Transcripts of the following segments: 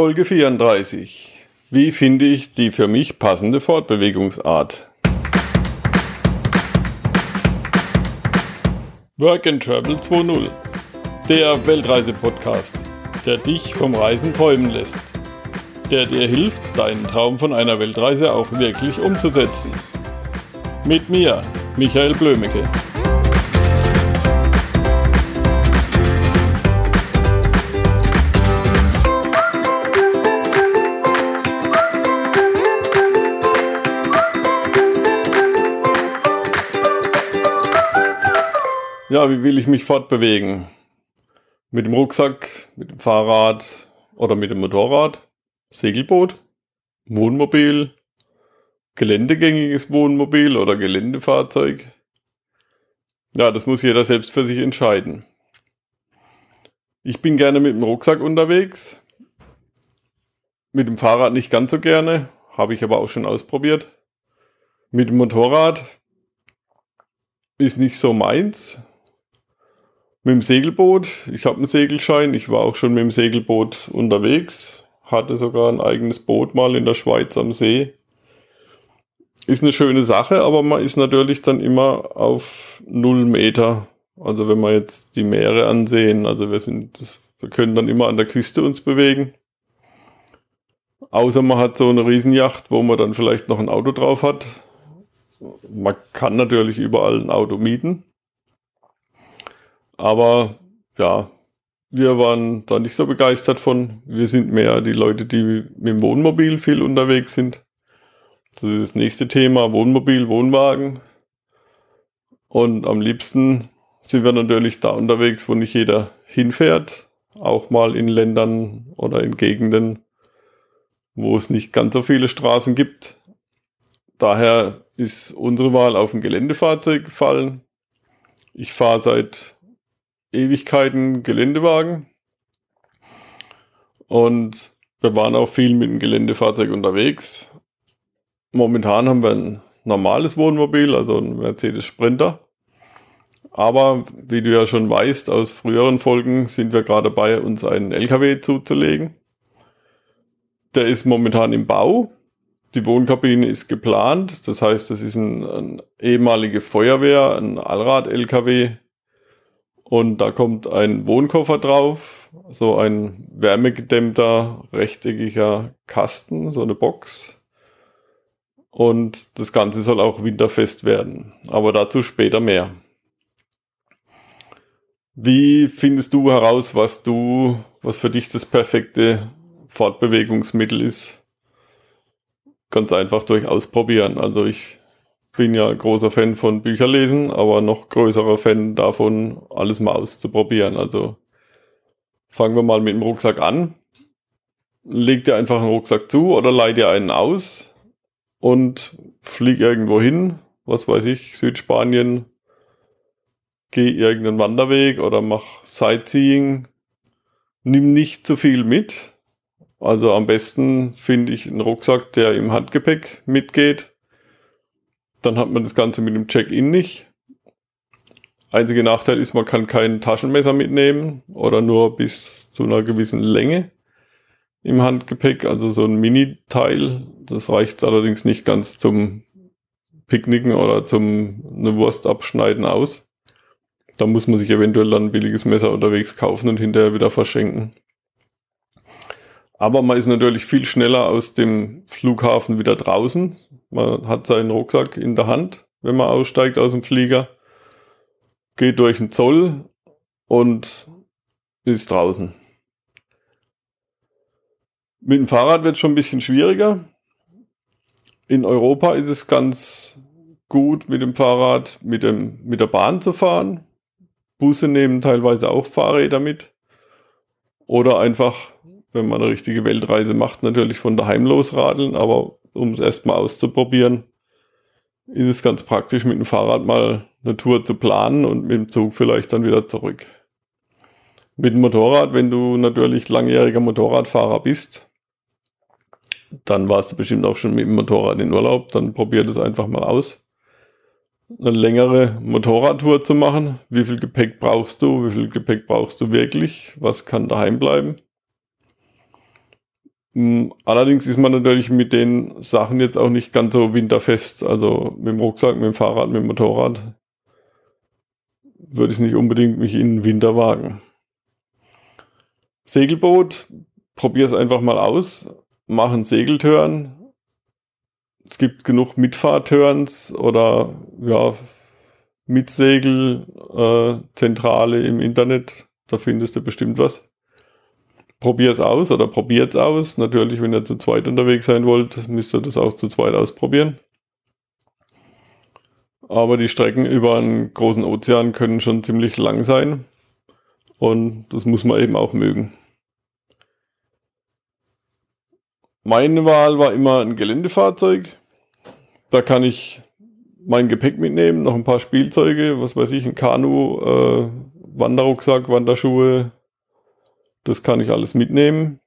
Folge 34. Wie finde ich die für mich passende Fortbewegungsart? Work and Travel 2.0. Der Weltreise-Podcast, der dich vom Reisen träumen lässt. Der dir hilft, deinen Traum von einer Weltreise auch wirklich umzusetzen. Mit mir, Michael Blömecke. Ja, wie will ich mich fortbewegen? Mit dem Rucksack, mit dem Fahrrad oder mit dem Motorrad? Segelboot? Wohnmobil? Geländegängiges Wohnmobil oder Geländefahrzeug? Ja, das muss jeder selbst für sich entscheiden. Ich bin gerne mit dem Rucksack unterwegs. Mit dem Fahrrad nicht ganz so gerne, habe ich aber auch schon ausprobiert. Mit dem Motorrad ist nicht so meins, mit dem Segelboot. Ich habe einen Segelschein. Ich war auch schon mit dem Segelboot unterwegs. Hatte sogar ein eigenes Boot mal in der Schweiz am See. Ist eine schöne Sache, aber man ist natürlich dann immer auf null Meter. Also wenn wir jetzt die Meere ansehen, also wir sind, wir können dann immer an der Küste uns bewegen. Außer man hat so eine Riesenjacht, wo man dann vielleicht noch ein Auto drauf hat. Man kann natürlich überall ein Auto mieten. Aber ja, wir waren da nicht so begeistert von. Wir sind mehr die Leute, die mit dem Wohnmobil viel unterwegs sind. Das ist das nächste Thema, Wohnmobil, Wohnwagen. Und am liebsten sind wir natürlich da unterwegs, wo nicht jeder hinfährt. Auch mal in Ländern oder in Gegenden, wo es nicht ganz so viele Straßen gibt. Daher ist unsere Wahl auf ein Geländefahrzeug gefallen. Ich fahre seit Ewigkeiten Geländewagen. Und wir waren auch viel mit dem Geländefahrzeug unterwegs. Momentan haben wir ein normales Wohnmobil, also ein Mercedes Sprinter. Aber wie du ja schon weißt aus früheren Folgen, sind wir gerade dabei, uns einen LKW zuzulegen. Der ist momentan im Bau. Die Wohnkabine ist geplant. Das heißt, das ist ein, ein ehemalige Feuerwehr, ein Allrad-LKW, und da kommt ein Wohnkoffer drauf, so ein wärmegedämmter, rechteckiger Kasten, so eine Box. Und das Ganze soll auch winterfest werden. Aber dazu später mehr. Wie findest du heraus, was du, was für dich das perfekte Fortbewegungsmittel ist? Ganz einfach durch Ausprobieren. Also ich bin ja großer Fan von Bücherlesen, aber noch größerer Fan davon, alles mal auszuprobieren. Also fangen wir mal mit dem Rucksack an. Leg dir einfach einen Rucksack zu oder leih dir einen aus und flieg irgendwo hin, was weiß ich, Südspanien, geh irgendeinen Wanderweg oder mach Sightseeing. Nimm nicht zu viel mit. Also am besten finde ich einen Rucksack, der im Handgepäck mitgeht dann hat man das Ganze mit dem Check-in nicht. Einziger Nachteil ist, man kann kein Taschenmesser mitnehmen oder nur bis zu einer gewissen Länge im Handgepäck, also so ein Mini-Teil. Das reicht allerdings nicht ganz zum Picknicken oder zum eine Wurst abschneiden aus. Da muss man sich eventuell dann ein billiges Messer unterwegs kaufen und hinterher wieder verschenken. Aber man ist natürlich viel schneller aus dem Flughafen wieder draußen. Man hat seinen Rucksack in der Hand, wenn man aussteigt aus dem Flieger, geht durch den Zoll und ist draußen. Mit dem Fahrrad wird es schon ein bisschen schwieriger. In Europa ist es ganz gut, mit dem Fahrrad mit, dem, mit der Bahn zu fahren. Busse nehmen teilweise auch Fahrräder mit. Oder einfach wenn man eine richtige Weltreise macht, natürlich von daheim losradeln, aber um es erstmal auszuprobieren, ist es ganz praktisch, mit dem Fahrrad mal eine Tour zu planen und mit dem Zug vielleicht dann wieder zurück. Mit dem Motorrad, wenn du natürlich langjähriger Motorradfahrer bist, dann warst du bestimmt auch schon mit dem Motorrad in Urlaub, dann probier das einfach mal aus. Eine längere Motorradtour zu machen. Wie viel Gepäck brauchst du? Wie viel Gepäck brauchst du wirklich? Was kann daheim bleiben? Mm, allerdings ist man natürlich mit den Sachen jetzt auch nicht ganz so winterfest. Also mit dem Rucksack, mit dem Fahrrad, mit dem Motorrad würde ich nicht unbedingt mich in den Winter wagen. Segelboot, probier es einfach mal aus. Mach einen Segeltörn. Es gibt genug Mitfahrturns oder ja, Mitsegelzentrale äh, im Internet. Da findest du bestimmt was. Probier es aus oder probiert es aus. Natürlich, wenn ihr zu zweit unterwegs sein wollt, müsst ihr das auch zu zweit ausprobieren. Aber die Strecken über einen großen Ozean können schon ziemlich lang sein. Und das muss man eben auch mögen. Meine Wahl war immer ein Geländefahrzeug. Da kann ich mein Gepäck mitnehmen, noch ein paar Spielzeuge, was weiß ich, ein Kanu, äh, Wanderrucksack, Wanderschuhe. Das kann ich alles mitnehmen.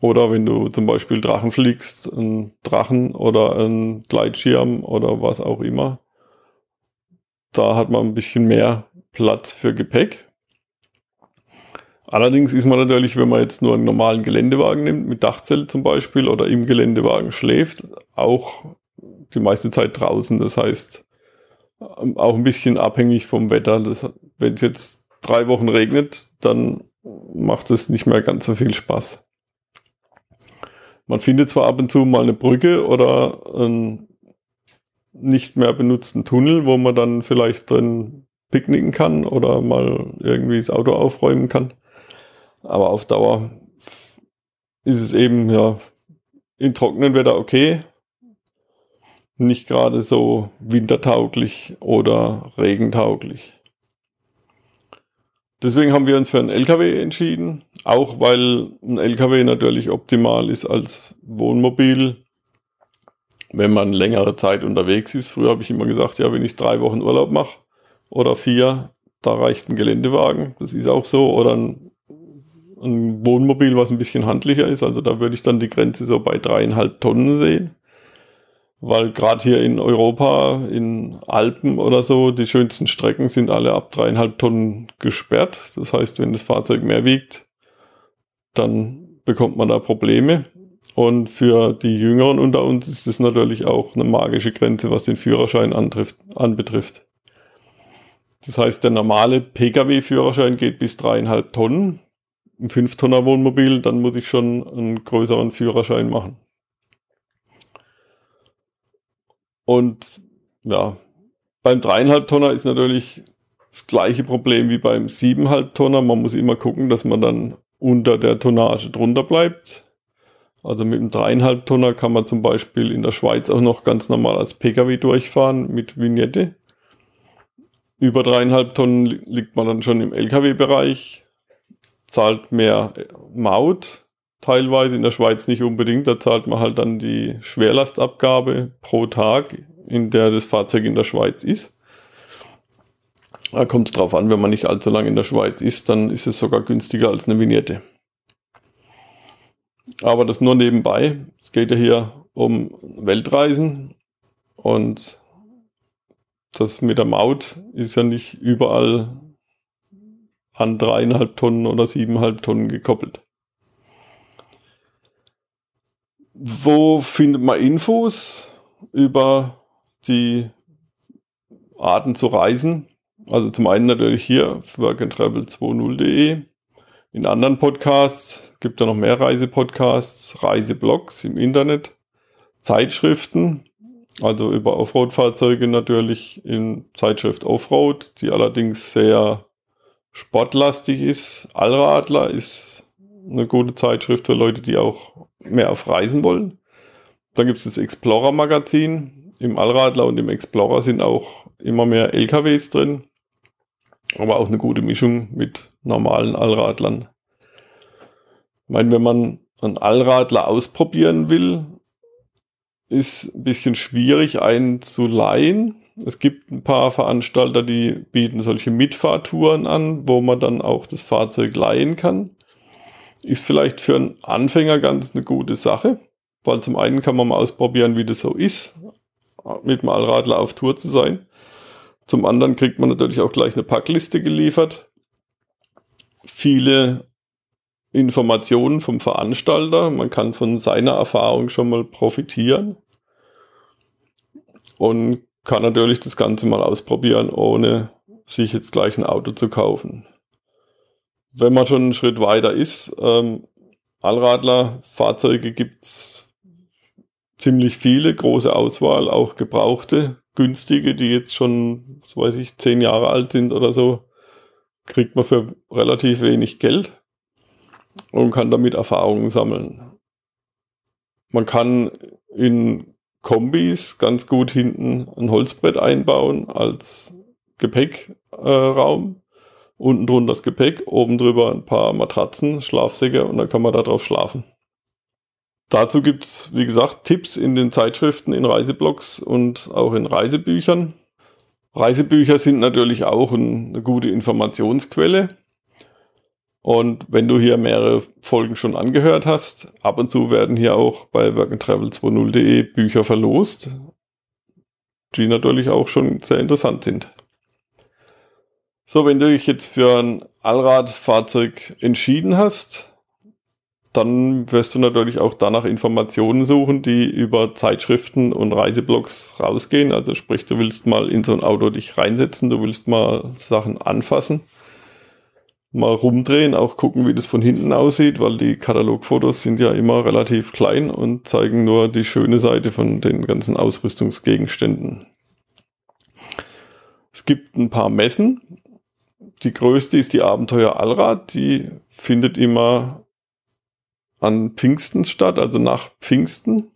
Oder wenn du zum Beispiel Drachen fliegst, ein Drachen oder ein Gleitschirm oder was auch immer. Da hat man ein bisschen mehr Platz für Gepäck. Allerdings ist man natürlich, wenn man jetzt nur einen normalen Geländewagen nimmt, mit Dachzelt zum Beispiel, oder im Geländewagen schläft, auch die meiste Zeit draußen. Das heißt, ähm, auch ein bisschen abhängig vom Wetter. Wenn es jetzt drei Wochen regnet, dann macht es nicht mehr ganz so viel Spaß. Man findet zwar ab und zu mal eine Brücke oder einen nicht mehr benutzten Tunnel, wo man dann vielleicht drin picknicken kann oder mal irgendwie das Auto aufräumen kann. Aber auf Dauer ist es eben ja in trockenen Wetter okay. Nicht gerade so wintertauglich oder regentauglich. Deswegen haben wir uns für einen LKW entschieden, auch weil ein LKW natürlich optimal ist als Wohnmobil, wenn man längere Zeit unterwegs ist. Früher habe ich immer gesagt, ja, wenn ich drei Wochen Urlaub mache oder vier, da reicht ein Geländewagen. Das ist auch so. Oder ein ein Wohnmobil, was ein bisschen handlicher ist. Also da würde ich dann die Grenze so bei dreieinhalb Tonnen sehen. Weil gerade hier in Europa, in Alpen oder so, die schönsten Strecken sind alle ab dreieinhalb Tonnen gesperrt. Das heißt, wenn das Fahrzeug mehr wiegt, dann bekommt man da Probleme. Und für die Jüngeren unter uns ist es natürlich auch eine magische Grenze, was den Führerschein antrifft, anbetrifft. Das heißt, der normale Pkw-Führerschein geht bis dreieinhalb Tonnen ein 5-Tonner Wohnmobil, dann muss ich schon einen größeren Führerschein machen. Und ja, beim 3,5 Tonner ist natürlich das gleiche Problem wie beim 7,5 Tonner. Man muss immer gucken, dass man dann unter der Tonnage drunter bleibt. Also mit einem 3,5 Tonner kann man zum Beispiel in der Schweiz auch noch ganz normal als Pkw durchfahren mit Vignette. Über 3,5 Tonnen liegt man dann schon im Lkw-Bereich zahlt mehr Maut, teilweise in der Schweiz nicht unbedingt. Da zahlt man halt dann die Schwerlastabgabe pro Tag, in der das Fahrzeug in der Schweiz ist. Da kommt es drauf an, wenn man nicht allzu lange in der Schweiz ist, dann ist es sogar günstiger als eine Vignette. Aber das nur nebenbei. Es geht ja hier um Weltreisen und das mit der Maut ist ja nicht überall an dreieinhalb Tonnen oder siebeneinhalb Tonnen gekoppelt. Wo findet man Infos über die Arten zu reisen? Also zum einen natürlich hier workandtravel20.de. In anderen Podcasts gibt es noch mehr Reisepodcasts, Reiseblogs im Internet, Zeitschriften, also über Offroad-Fahrzeuge natürlich in Zeitschrift Offroad, die allerdings sehr sportlastig ist. Allradler ist eine gute Zeitschrift für Leute, die auch mehr auf Reisen wollen. Dann gibt es das Explorer Magazin. Im Allradler und im Explorer sind auch immer mehr LKWs drin. Aber auch eine gute Mischung mit normalen Allradlern. Ich meine, wenn man einen Allradler ausprobieren will, ist ein bisschen schwierig, einen zu leihen. Es gibt ein paar Veranstalter, die bieten solche Mitfahrtouren an, wo man dann auch das Fahrzeug leihen kann. Ist vielleicht für einen Anfänger ganz eine gute Sache, weil zum einen kann man mal ausprobieren, wie das so ist, mit dem Allradler auf Tour zu sein. Zum anderen kriegt man natürlich auch gleich eine Packliste geliefert. Viele Informationen vom Veranstalter. Man kann von seiner Erfahrung schon mal profitieren und kann natürlich das Ganze mal ausprobieren, ohne sich jetzt gleich ein Auto zu kaufen. Wenn man schon einen Schritt weiter ist, ähm, Allradler-Fahrzeuge gibt's ziemlich viele, große Auswahl, auch gebrauchte, günstige, die jetzt schon, so weiß ich, zehn Jahre alt sind oder so, kriegt man für relativ wenig Geld und kann damit Erfahrungen sammeln. Man kann in Kombis ganz gut hinten ein Holzbrett einbauen als Gepäckraum. Unten drunter das Gepäck, oben drüber ein paar Matratzen, Schlafsäcke und dann kann man da drauf schlafen. Dazu gibt es, wie gesagt, Tipps in den Zeitschriften, in Reiseblogs und auch in Reisebüchern. Reisebücher sind natürlich auch eine gute Informationsquelle. Und wenn du hier mehrere Folgen schon angehört hast, ab und zu werden hier auch bei workandtravel20.de Bücher verlost, die natürlich auch schon sehr interessant sind. So, wenn du dich jetzt für ein Allradfahrzeug entschieden hast, dann wirst du natürlich auch danach Informationen suchen, die über Zeitschriften und Reiseblogs rausgehen. Also sprich, du willst mal in so ein Auto dich reinsetzen, du willst mal Sachen anfassen, mal rumdrehen, auch gucken, wie das von hinten aussieht, weil die Katalogfotos sind ja immer relativ klein und zeigen nur die schöne Seite von den ganzen Ausrüstungsgegenständen. Es gibt ein paar Messen. Die größte ist die Abenteuer Allrad. Die findet immer an Pfingsten statt, also nach Pfingsten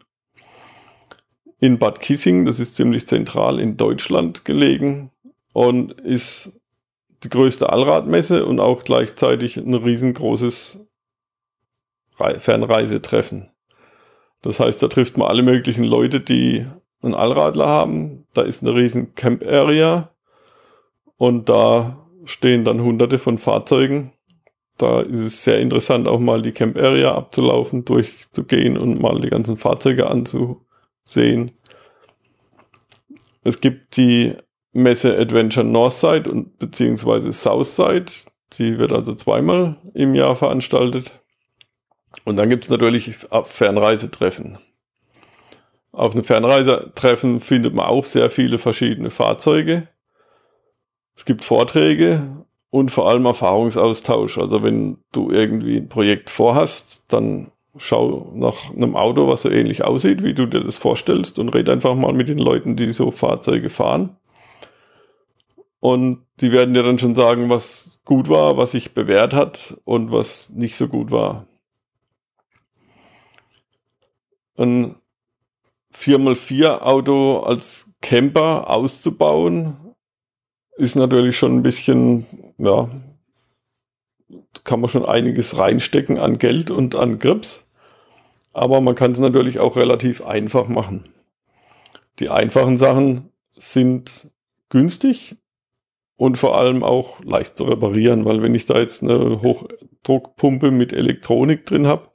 in Bad Kissing. Das ist ziemlich zentral in Deutschland gelegen und ist die größte Allradmesse und auch gleichzeitig ein riesengroßes Fernreisetreffen. Das heißt, da trifft man alle möglichen Leute, die einen Allradler haben. Da ist eine riesen Camp Area und da stehen dann hunderte von Fahrzeugen da ist es sehr interessant, auch mal die Camp Area abzulaufen, durchzugehen und mal die ganzen Fahrzeuge anzusehen. Es gibt die Messe Adventure Northside und beziehungsweise Southside. Die wird also zweimal im Jahr veranstaltet. Und dann gibt es natürlich Fernreisetreffen. Auf einem Fernreisetreffen findet man auch sehr viele verschiedene Fahrzeuge. Es gibt Vorträge und vor allem Erfahrungsaustausch. Also wenn du irgendwie ein Projekt vorhast, dann schau nach einem Auto, was so ähnlich aussieht, wie du dir das vorstellst und red einfach mal mit den Leuten, die so Fahrzeuge fahren. Und die werden dir dann schon sagen, was gut war, was sich bewährt hat und was nicht so gut war. Ein 4x4 Auto als Camper auszubauen, ist natürlich schon ein bisschen, ja, kann man schon einiges reinstecken an Geld und an Grips. Aber man kann es natürlich auch relativ einfach machen. Die einfachen Sachen sind günstig und vor allem auch leicht zu reparieren, weil wenn ich da jetzt eine Hochdruckpumpe mit Elektronik drin habe,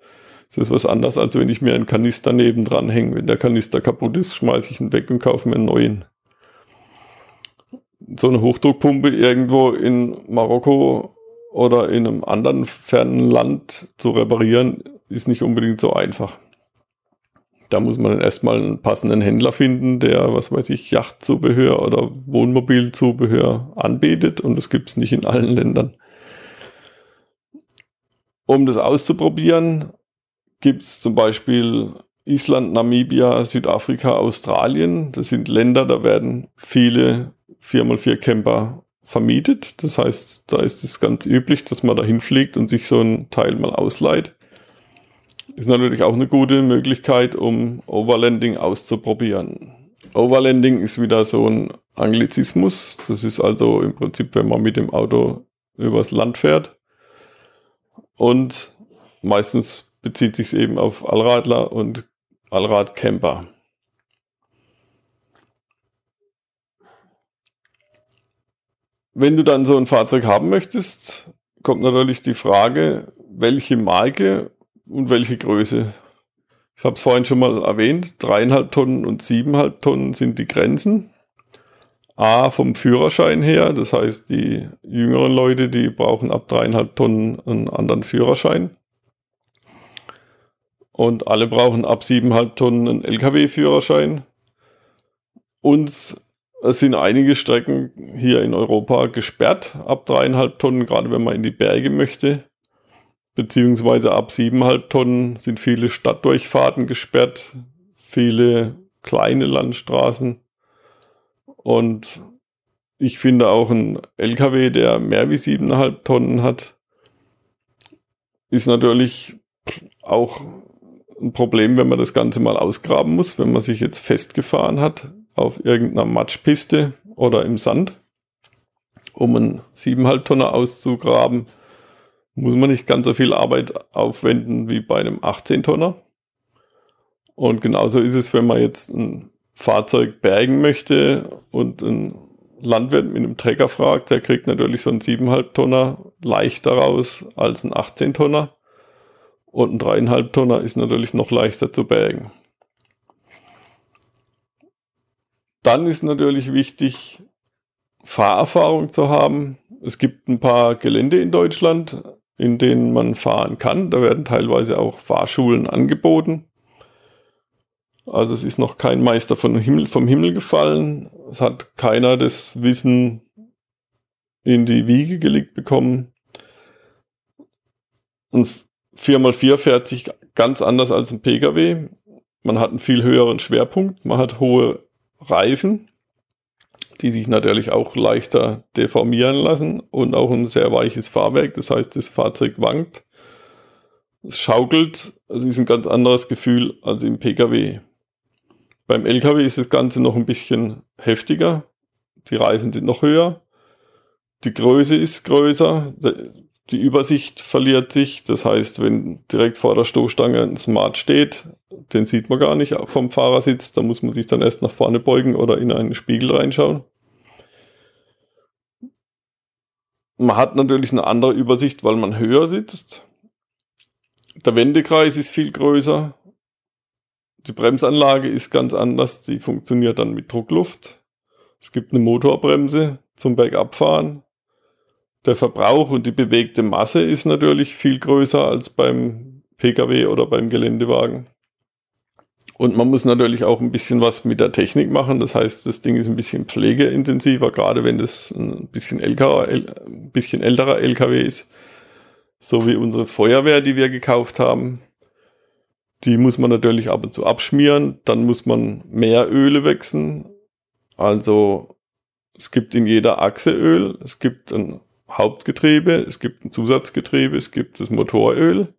ist das was anderes, als wenn ich mir einen Kanister nebendran hänge. Wenn der Kanister kaputt ist, schmeiße ich ihn weg und kaufe mir einen neuen so eine Hochdruckpumpe irgendwo in Marokko oder in einem anderen fernen Land zu reparieren, ist nicht unbedingt so einfach. Da muss man dann erstmal einen passenden Händler finden, der, was weiß ich, Yachtzubehör oder Wohnmobilzubehör anbietet und das gibt es nicht in allen Ländern. Um das auszuprobieren, gibt es zum Beispiel Island, Namibia, Südafrika, Australien. Das sind Länder, da werden viele 4x4 Camper vermietet. Das heißt, da ist es ganz üblich, dass man da hinfliegt und sich so ein Teil mal ausleiht. Ist natürlich auch eine gute Möglichkeit, um Overlanding auszuprobieren. Overlanding ist wieder so ein Anglizismus. Das ist also im Prinzip, wenn man mit dem Auto übers Land fährt. Und meistens bezieht sich es eben auf Allradler und Allradcamper. Wenn du dann so ein Fahrzeug haben möchtest, kommt natürlich die Frage, welche Marke und welche Größe. Ich habe es vorhin schon mal erwähnt, dreieinhalb Tonnen und siebeneinhalb Tonnen sind die Grenzen. A vom Führerschein her, das heißt die jüngeren Leute, die brauchen ab dreieinhalb Tonnen einen anderen Führerschein. und alle brauchen ab 7,5 Tonnen einen LKW-Führerschein. Uns sind einige Strecken hier in Europa gesperrt ab 3,5 Tonnen, gerade wenn man in die Berge möchte. Beziehungsweise ab 7,5 Tonnen sind viele Stadtdurchfahrten gesperrt, viele kleine Landstraßen. Und ich finde auch ein LKW, der mehr wie 7,5 Tonnen hat, ist natürlich auch ein Problem, wenn man das Ganze mal ausgraben muss, wenn man sich jetzt festgefahren hat auf irgendeiner Matschpiste oder im Sand, um einen 7,5 Tonner auszugraben, muss man nicht ganz so viel Arbeit aufwenden wie bei einem 18 Tonner. Und genauso ist es, wenn man jetzt ein Fahrzeug bergen möchte und ein Landwirt mit einem Trecker fragt, der kriegt natürlich so einen 7,5 Tonner leichter raus als ein 18 Tonner. Und ein dreieinhalb Tonner ist natürlich noch leichter zu bergen. Dann ist natürlich wichtig, Fahrerfahrung zu haben. Es gibt ein paar Gelände in Deutschland, in denen man fahren kann. Da werden teilweise auch Fahrschulen angeboten. Also es ist noch kein Meister vom Himmel, vom Himmel gefallen. Es hat keiner das Wissen in die Wiege gelegt bekommen. Und 4x4 fährt sich ganz anders als ein Pkw. Man hat einen viel höheren Schwerpunkt, man hat hohe Reifen, die sich natürlich auch leichter deformieren lassen und auch ein sehr weiches Fahrwerk. Das heißt, das Fahrzeug wankt, es schaukelt. Es ist ein ganz anderes Gefühl als im Pkw. Beim Lkw ist das Ganze noch ein bisschen heftiger. Die Reifen sind noch höher. Die Größe ist größer die Übersicht verliert sich. Das heißt, wenn direkt vor der Stoßstange ein Smart steht, den sieht man gar nicht vom Fahrersitz. Da muss man sich dann erst nach vorne beugen oder in einen Spiegel reinschauen. Man hat natürlich eine andere Übersicht, weil man höher sitzt. Der Wendekreis ist viel größer. Die Bremsanlage ist ganz anders. Sie funktioniert dann mit Druckluft. Es gibt eine Motorbremse zum Bergabfahren der Verbrauch und die bewegte Masse ist natürlich viel größer als beim Pkw oder beim Geländewagen. Und man muss natürlich auch ein bisschen was mit der Technik machen. Das heißt, das Ding ist ein bisschen pflegeintensiver, gerade wenn das ein bisschen, älterer, ein bisschen älterer LKW ist. So wie unsere Feuerwehr, die wir gekauft haben. Die muss man natürlich ab und zu abschmieren. Dann muss man mehr Öle wechseln. Also es gibt in jeder Achse Öl. Es gibt ein Hauptgetriebe, es gibt ein Zusatzgetriebe, es gibt das Motoröl.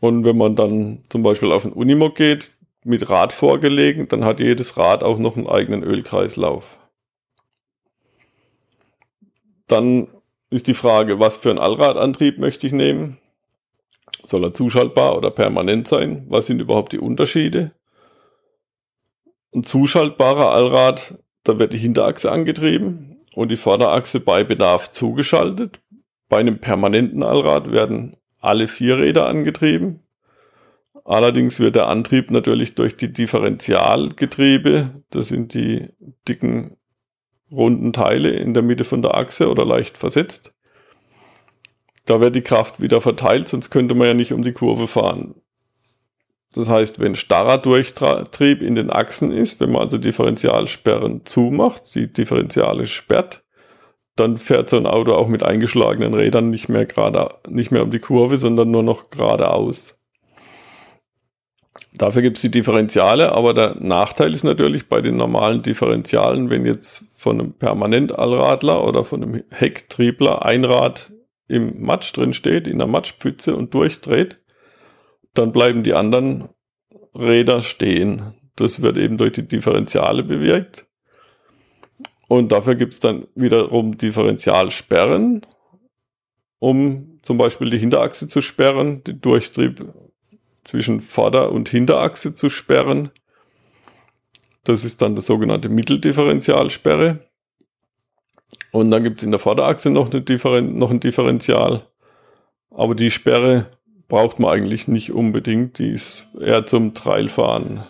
Und wenn man dann zum Beispiel auf ein Unimog geht, mit Rad vorgelegen, dann hat jedes Rad auch noch einen eigenen Ölkreislauf. Dann ist die Frage, was für einen Allradantrieb möchte ich nehmen? Soll er zuschaltbar oder permanent sein? Was sind überhaupt die Unterschiede? Ein zuschaltbarer Allrad, da wird die Hinterachse angetrieben und die Vorderachse bei Bedarf zugeschaltet. Bei einem permanenten Allrad werden alle vier Räder angetrieben. Allerdings wird der Antrieb natürlich durch die Differentialgetriebe, das sind die dicken runden Teile in der Mitte von der Achse oder leicht versetzt. Da wird die Kraft wieder verteilt, sonst könnte man ja nicht um die Kurve fahren. Das heißt, wenn starrer Durchtrieb in den Achsen ist, wenn man also Differentialsperren zumacht, die Differentiale sperrt, dann fährt so ein Auto auch mit eingeschlagenen Rädern nicht mehr gerade, nicht mehr um die Kurve, sondern nur noch geradeaus. Dafür gibt es die Differentiale, aber der Nachteil ist natürlich bei den normalen Differentialen, wenn jetzt von einem Permanentallradler oder von einem Hecktriebler ein Rad im Matsch drin steht, in der Matschpfütze und durchdreht, dann bleiben die anderen Räder stehen. Das wird eben durch die Differentiale bewirkt. Und dafür gibt es dann wiederum Differentialsperren, um zum Beispiel die Hinterachse zu sperren, den Durchtrieb zwischen Vorder- und Hinterachse zu sperren. Das ist dann das sogenannte Mitteldifferentialsperre. Und dann gibt es in der Vorderachse noch, eine Differen noch ein Differential. Aber die Sperre braucht man eigentlich nicht unbedingt. Die ist eher zum Trailfahren.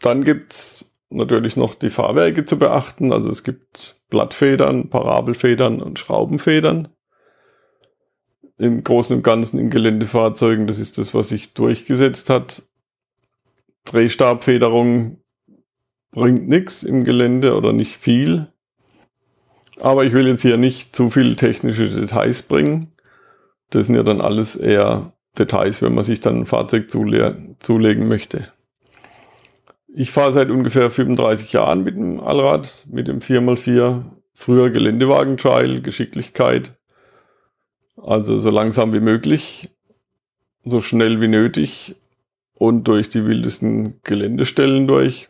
Dann gibt es natürlich noch die Fahrwerke zu beachten. Also es gibt Blattfedern, Parabelfedern und Schraubenfedern. im Großen und Ganzen in Geländefahrzeugen, das ist das, was sich durchgesetzt hat. Drehstabfederung bringt nichts im Gelände oder nicht viel. Aber ich will jetzt hier nicht zu viele technische Details bringen. Das sind ja dann alles eher Details, wenn man sich dann ein Fahrzeug zule zulegen möchte. Ich fahre seit ungefähr 35 Jahren mit dem Allrad, mit dem 4x4, früher Geländewagen-Trial, Geschicklichkeit. Also so langsam wie möglich, so schnell wie nötig und durch die wildesten Geländestellen durch.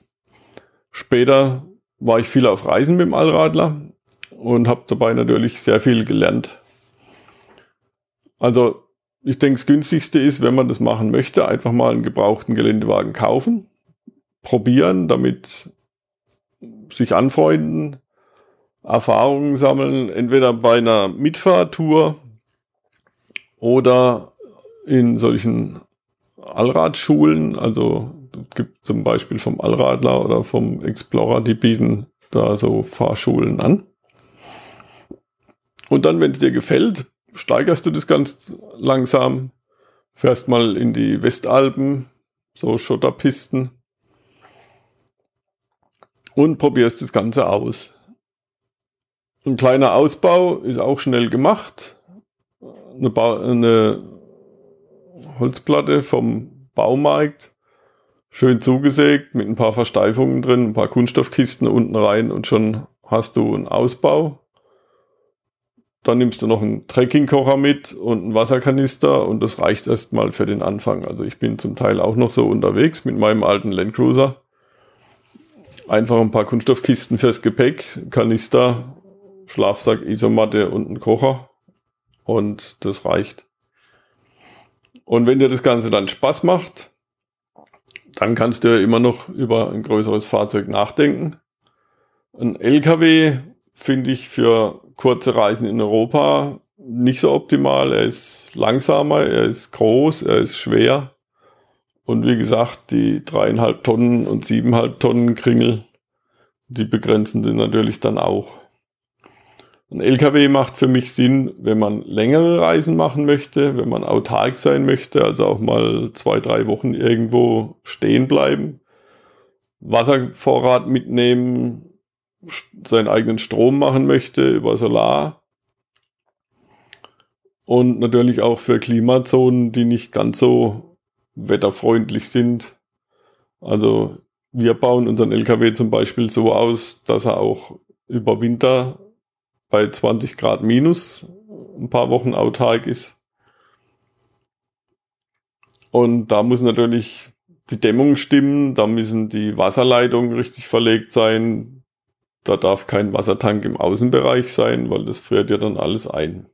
Später war ich viel auf Reisen mit dem Allradler und habe dabei natürlich sehr viel gelernt. Also ich denke, das günstigste ist, wenn man das machen möchte, einfach mal einen gebrauchten Geländewagen kaufen, probieren, damit sich anfreunden, Erfahrungen sammeln, entweder bei einer Mitfahrtour oder in solchen Allradschulen, also gibt zum Beispiel vom Allradler oder vom Explorer, die bieten da so Fahrschulen an. Und dann, wenn es dir gefällt, steigerst du das ganz langsam, fährst mal in die Westalpen, so Schotterpisten und probierst das Ganze aus. Ein kleiner Ausbau ist auch schnell gemacht. Eine, ba eine Holzplatte vom Baumarkt, schön zugesägt mit ein paar Versteifungen drin, ein paar Kunststoffkisten unten rein und schon hast du einen Ausbau. Dann nimmst du noch einen Trekkingkocher mit und einen Wasserkanister und das reicht erstmal für den Anfang. Also ich bin zum Teil auch noch so unterwegs mit meinem alten Landcruiser. Einfach ein paar Kunststoffkisten fürs Gepäck, Kanister, Schlafsack, Isomatte und einen Kocher und das reicht. Und wenn dir das Ganze dann Spaß macht, dann kannst du ja immer noch über ein größeres Fahrzeug nachdenken. Ein LKW finde ich für kurze Reisen in Europa nicht so optimal. Er ist langsamer, er ist groß, er ist schwer. Und wie gesagt, die dreieinhalb Tonnen und siebeneinhalb Tonnen Kringel, die begrenzen den natürlich dann auch. Ein LKW macht für mich Sinn, wenn man längere Reisen machen möchte, wenn man autark sein möchte, also auch mal zwei, drei Wochen irgendwo stehen bleiben, Wasservorrat mitnehmen, seinen eigenen Strom machen möchte über Solar. Und natürlich auch für Klimazonen, die nicht ganz so wetterfreundlich sind. Also wir bauen unseren LKW zum Beispiel so aus, dass er auch über Winter bei 20 Grad minus ein paar Wochen autark ist. Und da muss natürlich die Dämmung stimmen, da müssen die Wasserleitungen richtig verlegt sein, da darf kein Wassertank im Außenbereich sein, weil das friert ja dann alles ein.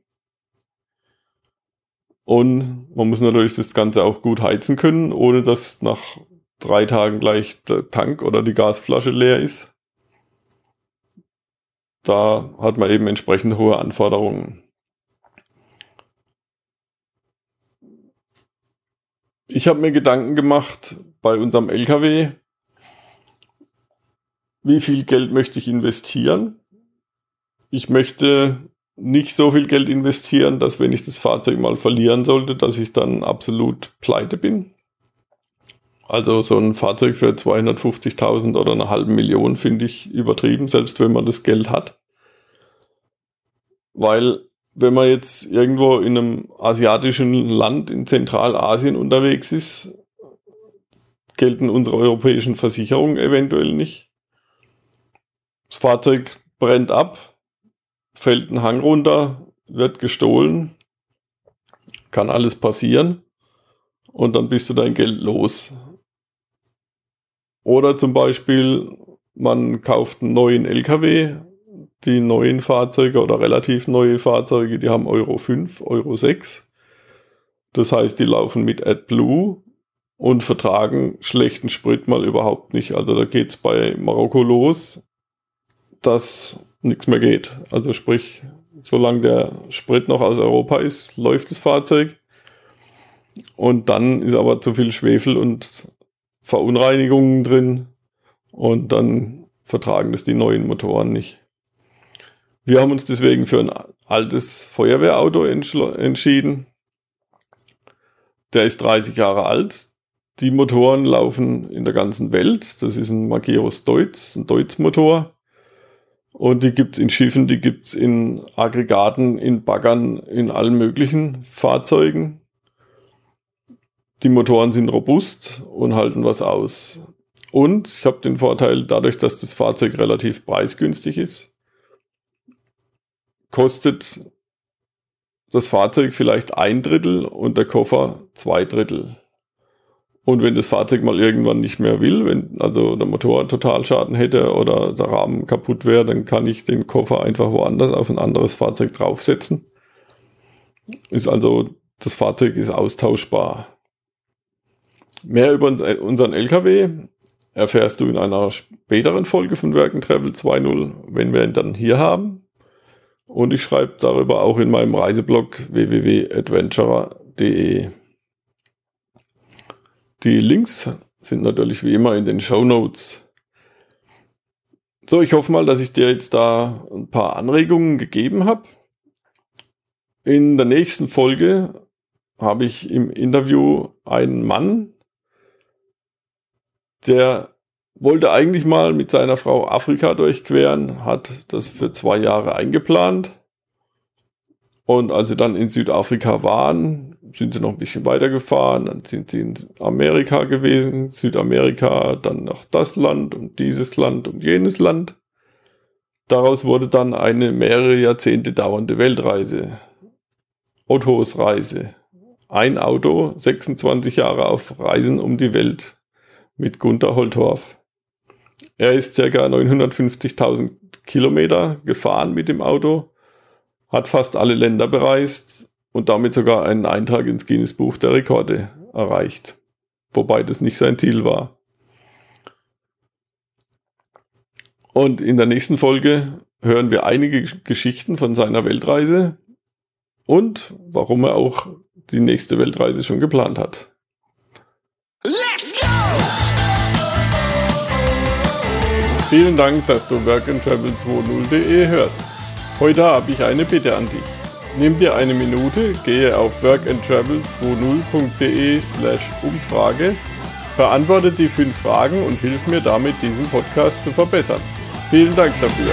Und man muss natürlich das Ganze auch gut heizen können, ohne dass nach drei Tagen gleich der Tank oder die Gasflasche leer ist. Da hat man eben entsprechend hohe Anforderungen. Ich habe mir Gedanken gemacht bei unserem LKW, wie viel Geld möchte ich investieren? Ich möchte nicht so viel Geld investieren, dass wenn ich das Fahrzeug mal verlieren sollte, dass ich dann absolut pleite bin. Also so ein Fahrzeug für 250.000 oder eine halbe Million finde ich übertrieben, selbst wenn man das Geld hat. Weil wenn man jetzt irgendwo in einem asiatischen Land in Zentralasien unterwegs ist, gelten unsere europäischen Versicherungen eventuell nicht. Das Fahrzeug brennt ab, fällt einen Hang runter, wird gestohlen, kann alles passieren und dann bist du dein Geld los. Oder zum Beispiel, man kauft einen neuen LKW, die neuen Fahrzeuge oder relativ neue Fahrzeuge, die haben Euro 5, Euro 6. Das heißt, die laufen mit AdBlue und vertragen schlechten Sprit mal überhaupt nicht. Also da geht es bei Marokko los dass nichts mehr geht. Also sprich, solange der Sprit noch aus Europa ist, läuft das Fahrzeug. Und dann ist aber zu viel Schwefel und Verunreinigungen drin. Und dann vertragen das die neuen Motoren nicht. Wir haben uns deswegen für ein altes Feuerwehrauto entschieden. Der ist 30 Jahre alt. Die Motoren laufen in der ganzen Welt. Das ist ein Magirus Deutz, ein Deutz-Motor. Und die gibt's in Schiffen, die gibt's in Aggregaten, in Baggern, in allen möglichen Fahrzeugen. Die Motoren sind robust und halten was aus. Und ich habe den Vorteil, dadurch, dass das Fahrzeug relativ preisgünstig ist, kostet das Fahrzeug vielleicht ein Drittel und der Koffer zwei Drittel. Und wenn das Fahrzeug mal irgendwann nicht mehr will, wenn also der Motor Totalschaden hätte oder der Rahmen kaputt wäre, dann kann ich den Koffer einfach woanders auf ein anderes Fahrzeug draufsetzen. Ist also, das Fahrzeug ist austauschbar. Mehr über unseren LKW erfährst du in einer späteren Folge von Work and Travel 2.0, wenn wir ihn dann hier haben. Und ich schreibe darüber auch in meinem Reiseblog www.adventurer.de. Die Links sind natürlich wie immer in den Show Notes. So, ich hoffe mal, dass ich dir jetzt da ein paar Anregungen gegeben habe. In der nächsten Folge habe ich im Interview einen Mann, der wollte eigentlich mal mit seiner Frau Afrika durchqueren, hat das für zwei Jahre eingeplant. Und als sie dann in Südafrika waren, sind sie noch ein bisschen weitergefahren, dann sind sie in Amerika gewesen, Südamerika, dann noch das Land und dieses Land und jenes Land. Daraus wurde dann eine mehrere Jahrzehnte dauernde Weltreise. Ottos Reise. Ein Auto, 26 Jahre auf Reisen um die Welt mit Gunther Holtorf. Er ist ca. 950.000 Kilometer gefahren mit dem Auto, hat fast alle Länder bereist und damit sogar einen Eintrag ins Guinness Buch der Rekorde erreicht. Wobei das nicht sein Ziel war. Und in der nächsten Folge hören wir einige Geschichten von seiner Weltreise und warum er auch die nächste Weltreise schon geplant hat. Let's go! Vielen Dank, dass du workandtravel20.de hörst. Heute habe ich eine Bitte an dich. Nimm dir eine Minute, gehe auf workandtravel20.de slash Umfrage, beantworte die fünf Fragen und hilf mir damit, diesen Podcast zu verbessern. Vielen Dank dafür.